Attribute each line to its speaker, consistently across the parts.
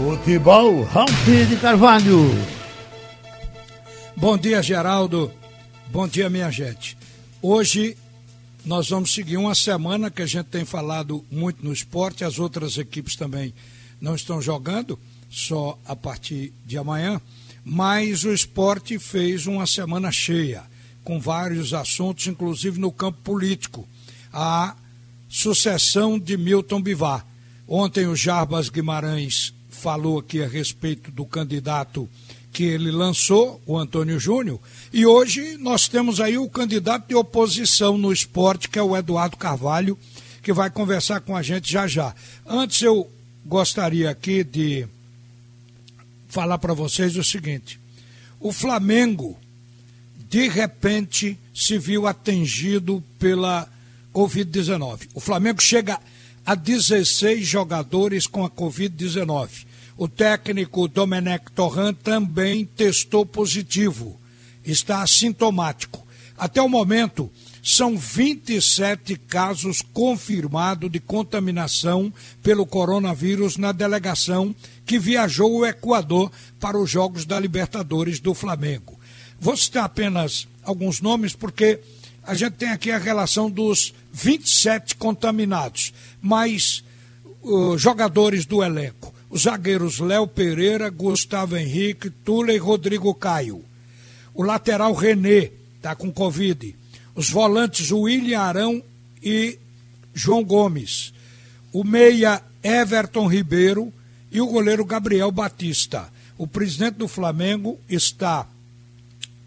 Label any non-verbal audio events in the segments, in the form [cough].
Speaker 1: Futebol, Ralf de Carvalho.
Speaker 2: Bom dia, Geraldo. Bom dia, minha gente. Hoje nós vamos seguir uma semana que a gente tem falado muito no esporte, as outras equipes também não estão jogando, só a partir de amanhã, mas o esporte fez uma semana cheia, com vários assuntos, inclusive no campo político. A sucessão de Milton Bivar. Ontem o Jarbas Guimarães falou aqui a respeito do candidato que ele lançou, o Antônio Júnior, e hoje nós temos aí o candidato de oposição no esporte, que é o Eduardo Carvalho, que vai conversar com a gente já já. Antes eu gostaria aqui de falar para vocês o seguinte: o Flamengo, de repente, se viu atingido pela Covid-19. O Flamengo chega a 16 jogadores com a Covid-19. O técnico Domenech Torran também testou positivo. Está assintomático. Até o momento, são 27 casos confirmados de contaminação pelo coronavírus na delegação que viajou o Equador para os Jogos da Libertadores do Flamengo. Vou citar apenas alguns nomes porque a gente tem aqui a relação dos 27 contaminados, mais uh, jogadores do elenco. Os zagueiros Léo Pereira, Gustavo Henrique, Tula e Rodrigo Caio. O lateral René está com Covid. Os volantes William Arão e João Gomes. O meia Everton Ribeiro e o goleiro Gabriel Batista. O presidente do Flamengo está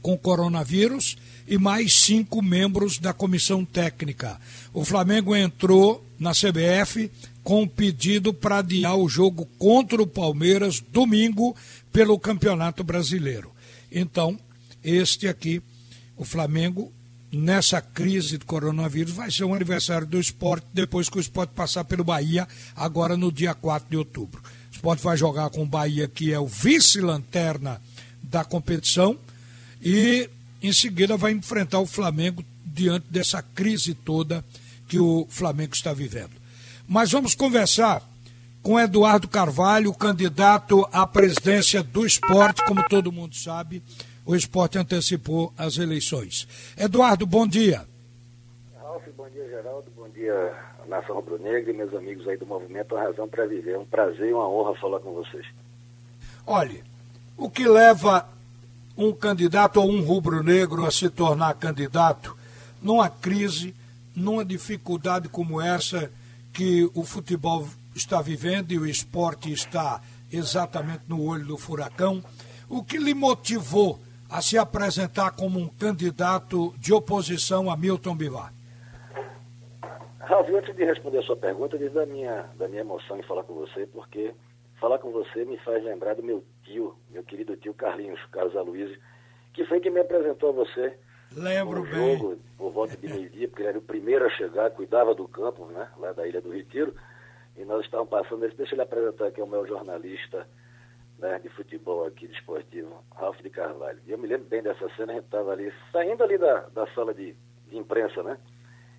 Speaker 2: com coronavírus e mais cinco membros da comissão técnica. O Flamengo entrou na CBF com pedido para adiar o jogo contra o Palmeiras domingo pelo Campeonato Brasileiro. Então, este aqui, o Flamengo, nessa crise do coronavírus, vai ser um aniversário do esporte, depois que o esporte passar pelo Bahia, agora no dia 4 de outubro. O esporte vai jogar com o Bahia, que é o vice-lanterna da competição, e em seguida vai enfrentar o Flamengo diante dessa crise toda que o Flamengo está vivendo. Mas vamos conversar com Eduardo Carvalho, candidato à presidência do esporte, como todo mundo sabe, o esporte antecipou as eleições. Eduardo, bom dia.
Speaker 3: Ralf, bom dia, Geraldo, bom dia, Nação Rubro-Negra e meus amigos aí do Movimento A Razão para Viver. É um prazer e uma honra falar com vocês.
Speaker 2: Olhe, o que leva um candidato ou um rubro-negro a se tornar candidato numa crise, numa dificuldade como essa que o futebol está vivendo e o esporte está exatamente no olho do furacão. O que lhe motivou a se apresentar como um candidato de oposição a Milton Bivar?
Speaker 3: Ralf, antes de responder a sua pergunta, diz da minha, da minha emoção em falar com você, porque falar com você me faz lembrar do meu tio, meu querido tio Carlinhos, Carlos Aloysio, que foi quem me apresentou a você.
Speaker 2: Lembro bem.
Speaker 3: jogo, por volta de meio-dia, porque ele era o primeiro a chegar, cuidava do campo, né, lá da Ilha do Retiro, e nós estávamos passando, deixa ele apresentar aqui o meu jornalista né, de futebol aqui, de esportivo, Ralf de Carvalho. E eu me lembro bem dessa cena, a gente estava ali, saindo ali da, da sala de, de imprensa, né,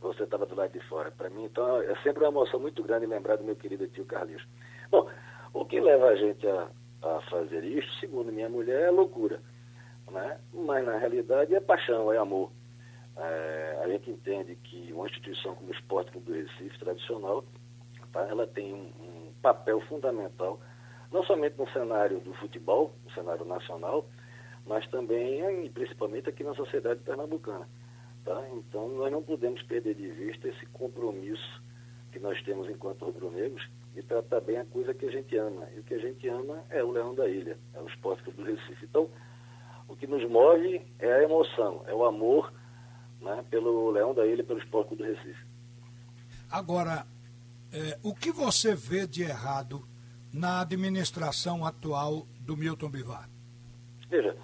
Speaker 3: você estava do lado de fora. Para mim, então, é sempre uma emoção muito grande lembrar do meu querido tio Carlinhos. Bom, o que leva a gente a, a fazer isso, segundo minha mulher, é loucura. Né? Mas na realidade é paixão, é amor. É, a gente entende que uma instituição como o Esporte do Recife, tradicional, tá? ela tem um, um, papel fundamental, não somente no cenário do futebol, no cenário nacional, mas também e principalmente aqui na sociedade pernambucana. Tá? Então nós não podemos perder de vista esse compromisso que nós temos enquanto rubro-negros e tratar bem a coisa que a gente ama. E o que a gente ama é o Leão da Ilha, é o Esporte do Recife. Então, o que nos move é a emoção, é o amor né, pelo Leão da Ilha e pelo Esporte do Recife.
Speaker 2: Agora, é, o que você vê de errado na administração atual do Milton Bivar?
Speaker 3: Veja,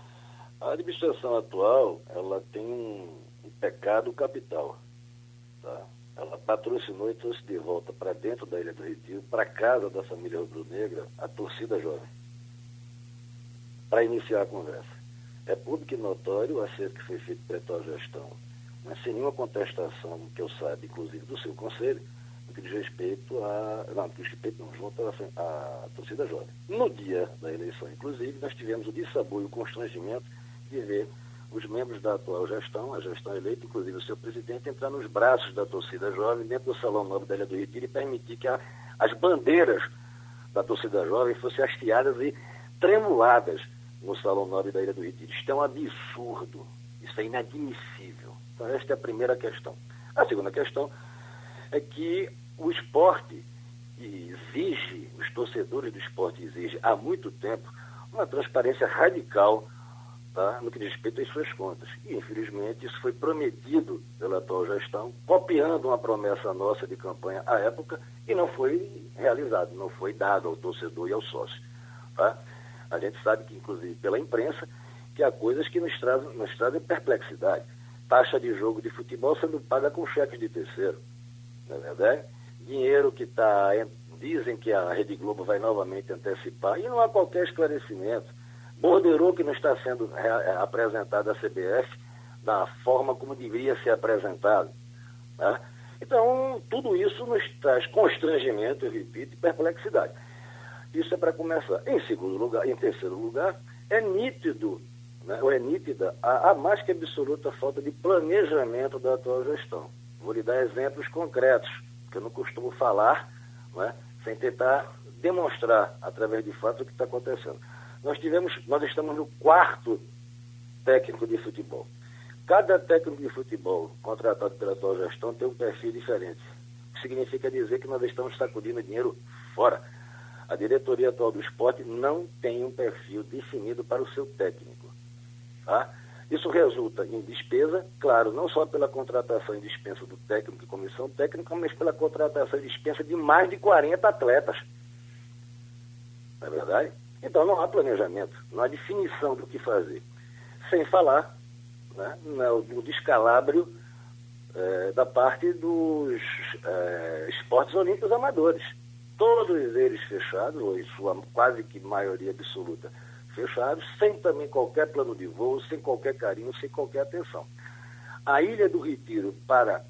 Speaker 3: a administração atual, ela tem um, um pecado capital. Tá? ela patrocinou e trouxe de volta para dentro da Ilha do Retiro, para casa da família rubro-negra, a torcida jovem, para iniciar a conversa. É público e notório o acerto que foi feito pela tua gestão, mas sem nenhuma contestação, que eu saiba, inclusive do seu conselho, no que diz respeito a. Não, no que diz respeito não, junto à, torcida jovem. No dia da eleição, inclusive, nós tivemos o dissabor e o constrangimento de ver os membros da atual gestão, a gestão eleita, inclusive o seu presidente, entrar nos braços da torcida jovem dentro do Salão Novo da Ilha do Retiro e permitir que a, as bandeiras da torcida jovem fossem hasteadas e tremuladas no Salão Nobre da Ilha do Retiro. Isto é um absurdo, isso é inadmissível. Então, esta é a primeira questão. A segunda questão é que o esporte exige, os torcedores do esporte exigem há muito tempo uma transparência radical tá, no que diz respeito às suas contas. E, infelizmente, isso foi prometido pela atual gestão, copiando uma promessa nossa de campanha à época, e não foi realizado, não foi dado ao torcedor e ao sócio. Tá? A gente sabe que, inclusive, pela imprensa, que há coisas que nos trazem, nos trazem perplexidade. Taxa de jogo de futebol sendo paga com cheque de terceiro, não é verdade? Dinheiro que está. Dizem que a Rede Globo vai novamente antecipar, e não há qualquer esclarecimento borderou que não está sendo é, apresentado à CBF da forma como deveria ser apresentado. Né? Então, tudo isso nos traz constrangimento, eu repito, e perplexidade. Isso é para começar. Em segundo lugar, em terceiro lugar, é nítido, né, ou é nítida a, a mais que absoluta falta de planejamento da atual gestão. Vou lhe dar exemplos concretos, que eu não costumo falar, né, sem tentar demonstrar através de fatos o que está acontecendo. Nós tivemos, nós estamos no quarto técnico de futebol. Cada técnico de futebol contratado pela atual gestão tem um perfil diferente. O que significa dizer que nós estamos sacudindo dinheiro fora. A diretoria atual do esporte não tem um perfil definido para o seu técnico. Tá? Isso resulta em despesa, claro, não só pela contratação e dispensa do técnico e comissão técnica, mas pela contratação e dispensa de mais de 40 atletas. Não é verdade? Então não há planejamento, não há definição do que fazer. Sem falar né, no descalabro é, da parte dos é, esportes olímpicos amadores. Todos eles fechados, ou em sua quase que maioria absoluta fechados, sem também qualquer plano de voo, sem qualquer carinho, sem qualquer atenção. A Ilha do Retiro, para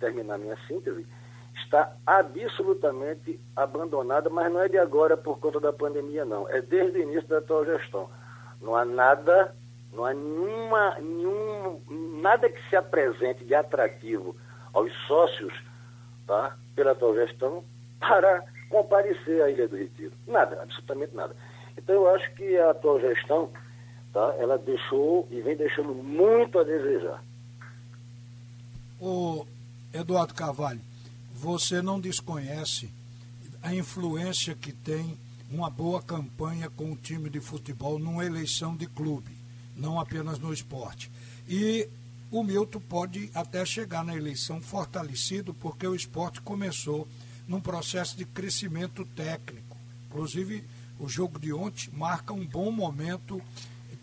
Speaker 3: terminar minha síntese, está absolutamente abandonada, mas não é de agora por conta da pandemia, não. É desde o início da atual gestão. Não há nada, não há nenhuma, nenhum, nada que se apresente de atrativo aos sócios tá, pela atual gestão para comparecer à Ilha do Retiro. Nada, absolutamente nada. Então eu acho que a atual gestão, tá, ela deixou e vem deixando muito a desejar.
Speaker 2: O Eduardo Carvalho, você não desconhece a influência que tem uma boa campanha com o time de futebol numa eleição de clube, não apenas no esporte. E o Milton pode até chegar na eleição fortalecido, porque o esporte começou num processo de crescimento técnico. Inclusive, o jogo de ontem marca um bom momento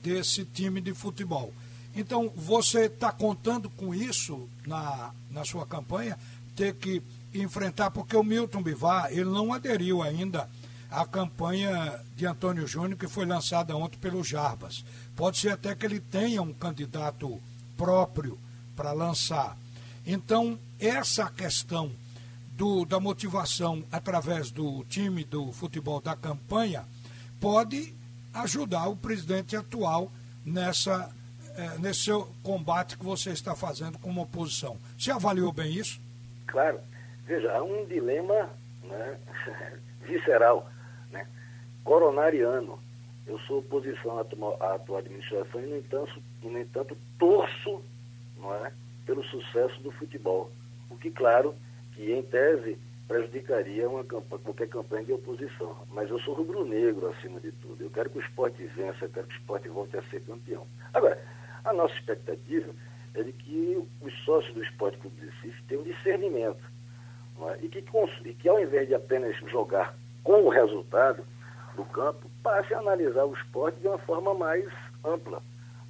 Speaker 2: desse time de futebol. Então, você está contando com isso na, na sua campanha, ter que enfrentar, porque o Milton Bivar, ele não aderiu ainda à campanha de Antônio Júnior, que foi lançada ontem pelo Jarbas. Pode ser até que ele tenha um candidato próprio para lançar. Então, essa questão do, da motivação através do time do futebol da campanha pode ajudar o presidente atual nessa, eh, nesse seu combate que você está fazendo como oposição. Você avaliou bem isso?
Speaker 3: Claro. Veja, há um dilema né, [laughs] visceral, né, coronariano. Eu sou oposição à atual administração e, no entanto, no entanto torço não é, pelo sucesso do futebol. O que, claro, que em tese prejudicaria uma campanha, qualquer campanha de oposição. Mas eu sou rubro-negro acima de tudo. Eu quero que o esporte vença, eu quero que o esporte volte a ser campeão. Agora, a nossa expectativa é de que os sócios do Esporte Clube de Recife tenham discernimento é? e, que, e que ao invés de apenas jogar com o resultado do campo, passe a analisar o esporte de uma forma mais ampla.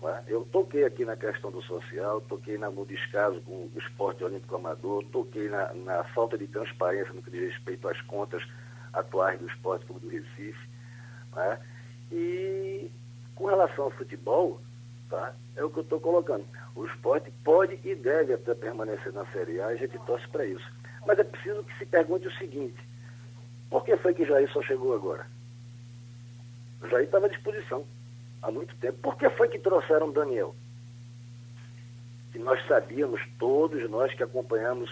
Speaker 3: É? Eu toquei aqui na questão do social, toquei na, no descaso com o esporte olímpico amador, toquei na, na, falta de transparência no que diz respeito às contas atuais do esporte como do Recife. É? E com relação ao futebol, tá? é o que eu estou colocando. O esporte pode e deve até permanecer na Série A, a gente torce para isso. Mas é preciso que se pergunte o seguinte: por que foi que Jair só chegou agora? Jair estava à disposição há muito tempo. Por que foi que trouxeram Daniel? E nós sabíamos, todos nós que acompanhamos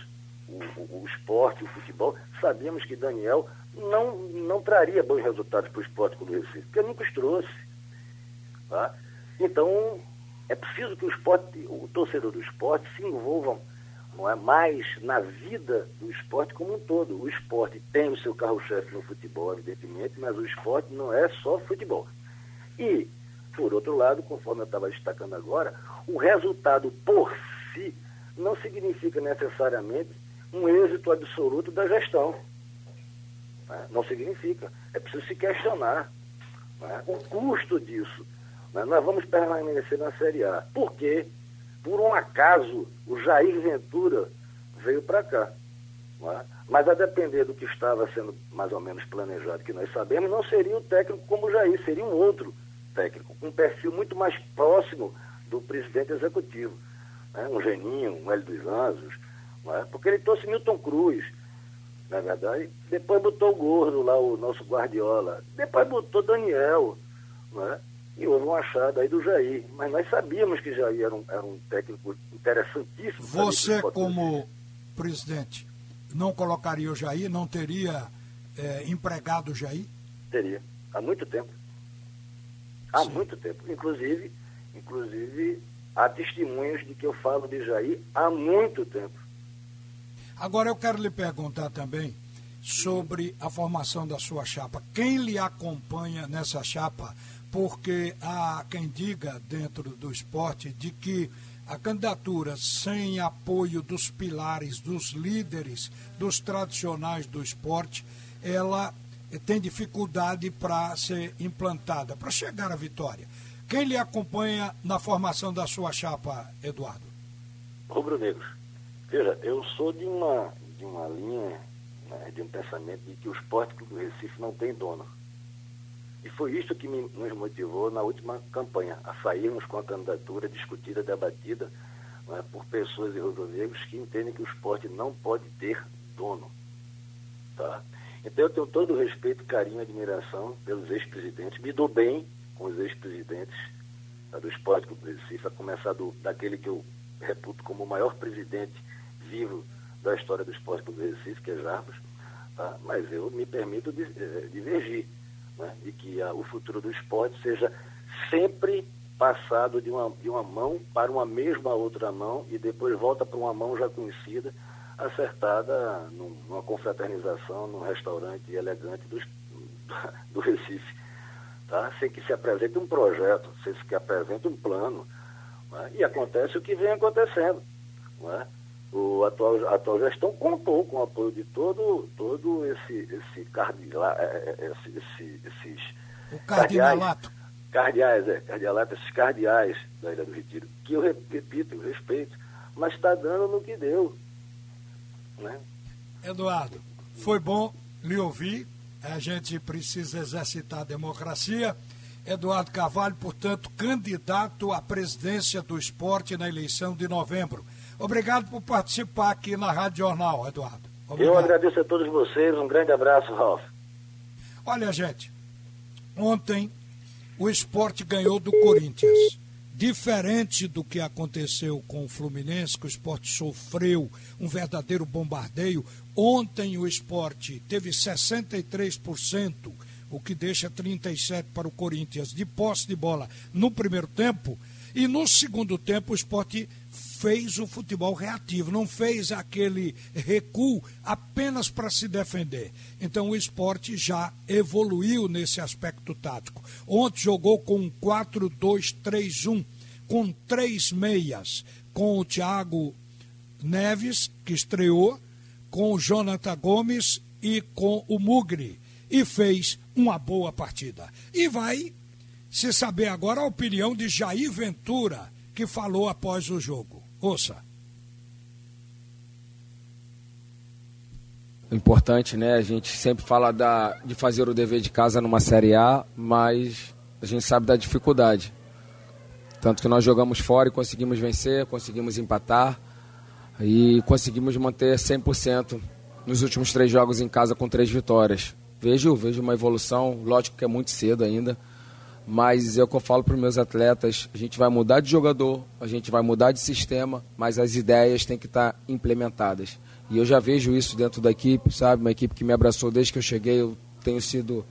Speaker 3: o, o, o esporte, o futebol, sabíamos que Daniel não, não traria bons resultados para o esporte do Recife, porque nunca os trouxe. Tá? Então, é preciso que o esporte, o torcedor do esporte se envolvam não é mais na vida do esporte como um todo. O esporte tem o seu carro-chefe no futebol, evidentemente, mas o esporte não é só futebol. E, por outro lado, conforme eu estava destacando agora, o resultado por si não significa necessariamente um êxito absoluto da gestão. Né? Não significa. É preciso se questionar né? o custo disso. Né? Nós vamos permanecer na Série A. Por quê? Por um acaso, o Jair Ventura veio para cá. É? Mas a depender do que estava sendo mais ou menos planejado, que nós sabemos, não seria o técnico como o Jair, seria um outro técnico, com um perfil muito mais próximo do presidente executivo. Né? Um Geninho, um Hélio dos Anjos, é? porque ele trouxe Milton Cruz, na verdade, depois botou o Gordo lá, o nosso Guardiola, depois botou Daniel, não é? e houve um achado aí do Jair. Mas nós sabíamos que Jair era um, era um técnico interessantíssimo.
Speaker 2: Você, como presidente, não colocaria o Jair, não teria é, empregado o Jair?
Speaker 3: Teria, há muito tempo. Há Sim. muito tempo. Inclusive, inclusive, há testemunhos de que eu falo de Jair há muito tempo.
Speaker 2: Agora eu quero lhe perguntar também sobre a formação da sua chapa. Quem lhe acompanha nessa chapa porque há quem diga dentro do esporte de que a candidatura sem apoio dos pilares, dos líderes, dos tradicionais do esporte, ela tem dificuldade para ser implantada, para chegar à vitória. Quem lhe acompanha na formação da sua chapa, Eduardo?
Speaker 3: Rubro Negro. Veja, eu sou de uma, de uma linha, né, de um pensamento de que o esporte do Recife não tem dono. E foi isso que me, nos motivou na última campanha, a sairmos com a candidatura discutida, debatida é, por pessoas e rubro-negros que entendem que o esporte não pode ter dono. Tá? Então eu tenho todo o respeito, carinho e admiração pelos ex-presidentes, me dou bem com os ex-presidentes tá, do Esporte Clube do Recife, a começar do, daquele que eu reputo como o maior presidente vivo da história do Esporte do Recife, que é Jarbas, tá? mas eu me permito eh, divergir né, de que a, o futuro do esporte seja sempre passado de uma, de uma mão para uma mesma outra mão e depois volta para uma mão já conhecida, acertada num, numa confraternização, num restaurante elegante do, [laughs] do Recife. Tá? Sem que se apresente um projeto, sem que se apresente um plano. Né? E acontece o que vem acontecendo. Não é? o atual, a atual gestão contou com o apoio de todo, todo esse, esse, cardila, é, é, é, esse, esse, esses
Speaker 2: o cardinalato.
Speaker 3: Cardeais, é, cardealato, esses cardeais da Ilha do Retiro, que eu repito, eu respeito, mas está dando no que deu. Né?
Speaker 2: Eduardo, foi bom lhe ouvir. A gente precisa exercitar a democracia. Eduardo Carvalho, portanto, candidato à presidência do esporte na eleição de novembro. Obrigado por participar aqui na Rádio Jornal, Eduardo. Obrigado.
Speaker 3: Eu agradeço a todos vocês. Um grande abraço, Ralf.
Speaker 2: Olha, gente, ontem o esporte ganhou do Corinthians. Diferente do que aconteceu com o Fluminense, que o esporte sofreu um verdadeiro bombardeio, ontem o esporte teve 63%, o que deixa 37% para o Corinthians. De posse de bola no primeiro tempo, e no segundo tempo o esporte fez o futebol reativo, não fez aquele recuo apenas para se defender. Então o esporte já evoluiu nesse aspecto tático. Ontem jogou com um 4-2-3-1, com três meias, com o Thiago Neves, que estreou, com o Jonathan Gomes e com o Mugri. E fez uma boa partida. E vai se saber agora a opinião de Jair Ventura, que falou após o jogo. Ouça.
Speaker 4: O importante, né? A gente sempre fala da, de fazer o dever de casa numa Série A, mas a gente sabe da dificuldade. Tanto que nós jogamos fora e conseguimos vencer, conseguimos empatar e conseguimos manter 100% nos últimos três jogos em casa com três vitórias. Vejo, vejo uma evolução, lógico que é muito cedo ainda, mas é o que eu falo para os meus atletas, a gente vai mudar de jogador, a gente vai mudar de sistema, mas as ideias têm que estar implementadas. E eu já vejo isso dentro da equipe, sabe? Uma equipe que me abraçou desde que eu cheguei, eu tenho sido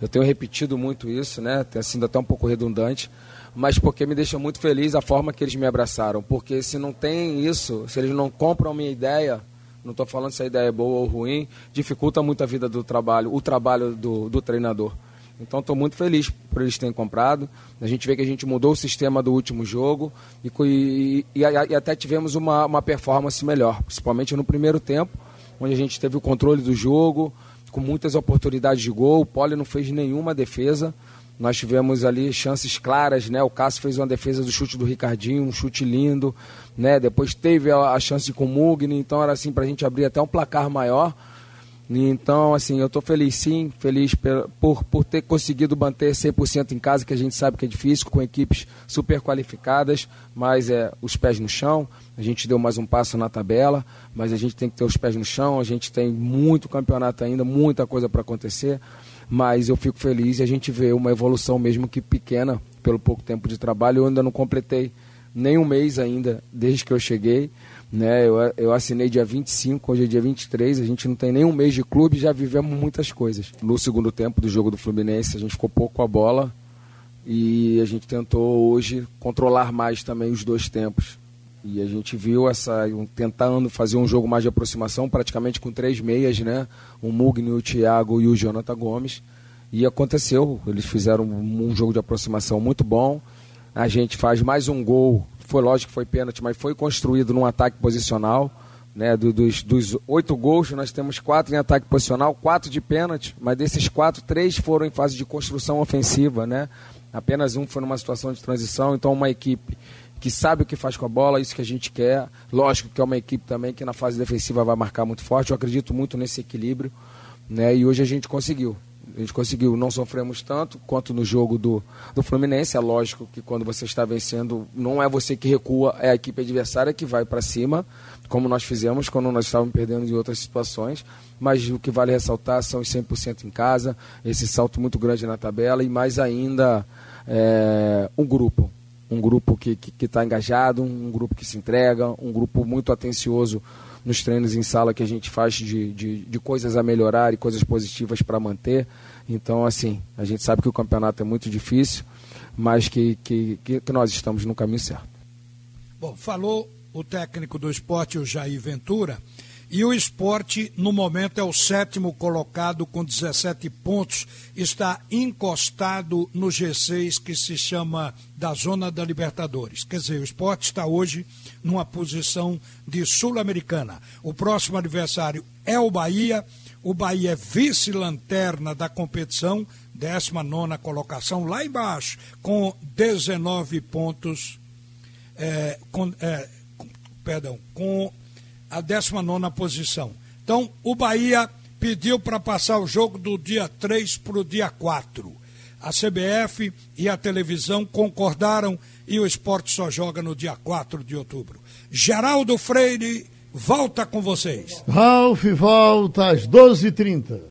Speaker 4: eu tenho repetido muito isso, né? Tem sido até um pouco redundante, mas porque me deixa muito feliz a forma que eles me abraçaram. Porque se não tem isso, se eles não compram a minha ideia, não estou falando se a ideia é boa ou ruim, dificulta muito a vida do trabalho, o trabalho do, do treinador. Então estou muito feliz por eles terem comprado. A gente vê que a gente mudou o sistema do último jogo e, e, e, e até tivemos uma, uma performance melhor, principalmente no primeiro tempo, onde a gente teve o controle do jogo, com muitas oportunidades de gol. O Poli não fez nenhuma defesa. Nós tivemos ali chances claras, né? O Cássio fez uma defesa do chute do Ricardinho, um chute lindo, né? Depois teve a, a chance com o Mugni, então era assim para a gente abrir até um placar maior. Então, assim, eu estou feliz sim, feliz por, por ter conseguido manter 100% em casa, que a gente sabe que é difícil, com equipes super qualificadas, mas é os pés no chão. A gente deu mais um passo na tabela, mas a gente tem que ter os pés no chão, a gente tem muito campeonato ainda, muita coisa para acontecer, mas eu fico feliz e a gente vê uma evolução mesmo que pequena pelo pouco tempo de trabalho. Eu ainda não completei nem um mês ainda desde que eu cheguei né? Eu, eu assinei dia 25, hoje é dia 23, a gente não tem nem um mês de clube já vivemos muitas coisas. No segundo tempo do jogo do Fluminense, a gente ficou pouco com a bola e a gente tentou hoje controlar mais também os dois tempos. E a gente viu essa tentando fazer um jogo mais de aproximação, praticamente com três meias, né? O Mugni, o Thiago e o Jonathan Gomes. E aconteceu, eles fizeram um jogo de aproximação muito bom. A gente faz mais um gol foi lógico que foi pênalti, mas foi construído num ataque posicional. Né, do, dos, dos oito gols, nós temos quatro em ataque posicional, quatro de pênalti, mas desses quatro, três foram em fase de construção ofensiva. Né? Apenas um foi numa situação de transição, então uma equipe que sabe o que faz com a bola, isso que a gente quer. Lógico que é uma equipe também que na fase defensiva vai marcar muito forte. Eu acredito muito nesse equilíbrio, né? E hoje a gente conseguiu. A gente conseguiu, não sofremos tanto quanto no jogo do, do Fluminense. É lógico que quando você está vencendo, não é você que recua, é a equipe adversária que vai para cima, como nós fizemos quando nós estávamos perdendo em outras situações. Mas o que vale ressaltar são os 100% em casa, esse salto muito grande na tabela e mais ainda é, um grupo. Um grupo que está tá engajado, um grupo que se entrega, um grupo muito atencioso nos treinos em sala que a gente faz de, de, de coisas a melhorar e coisas positivas para manter. Então, assim, a gente sabe que o campeonato é muito difícil, mas que, que, que nós estamos no caminho certo.
Speaker 2: Bom, falou o técnico do esporte, o Jair Ventura. E o esporte, no momento, é o sétimo colocado com 17 pontos, está encostado no G6 que se chama da Zona da Libertadores. Quer dizer, o esporte está hoje numa posição de Sul-Americana. O próximo adversário é o Bahia. O Bahia é vice-lanterna da competição, 19 colocação, lá embaixo, com 19 pontos. É, com, é, perdão, com a 19 posição. Então, o Bahia pediu para passar o jogo do dia 3 para o dia 4. A CBF e a televisão concordaram e o esporte só joga no dia 4 de outubro. Geraldo Freire volta com vocês.
Speaker 1: Ralf volta às 12h30.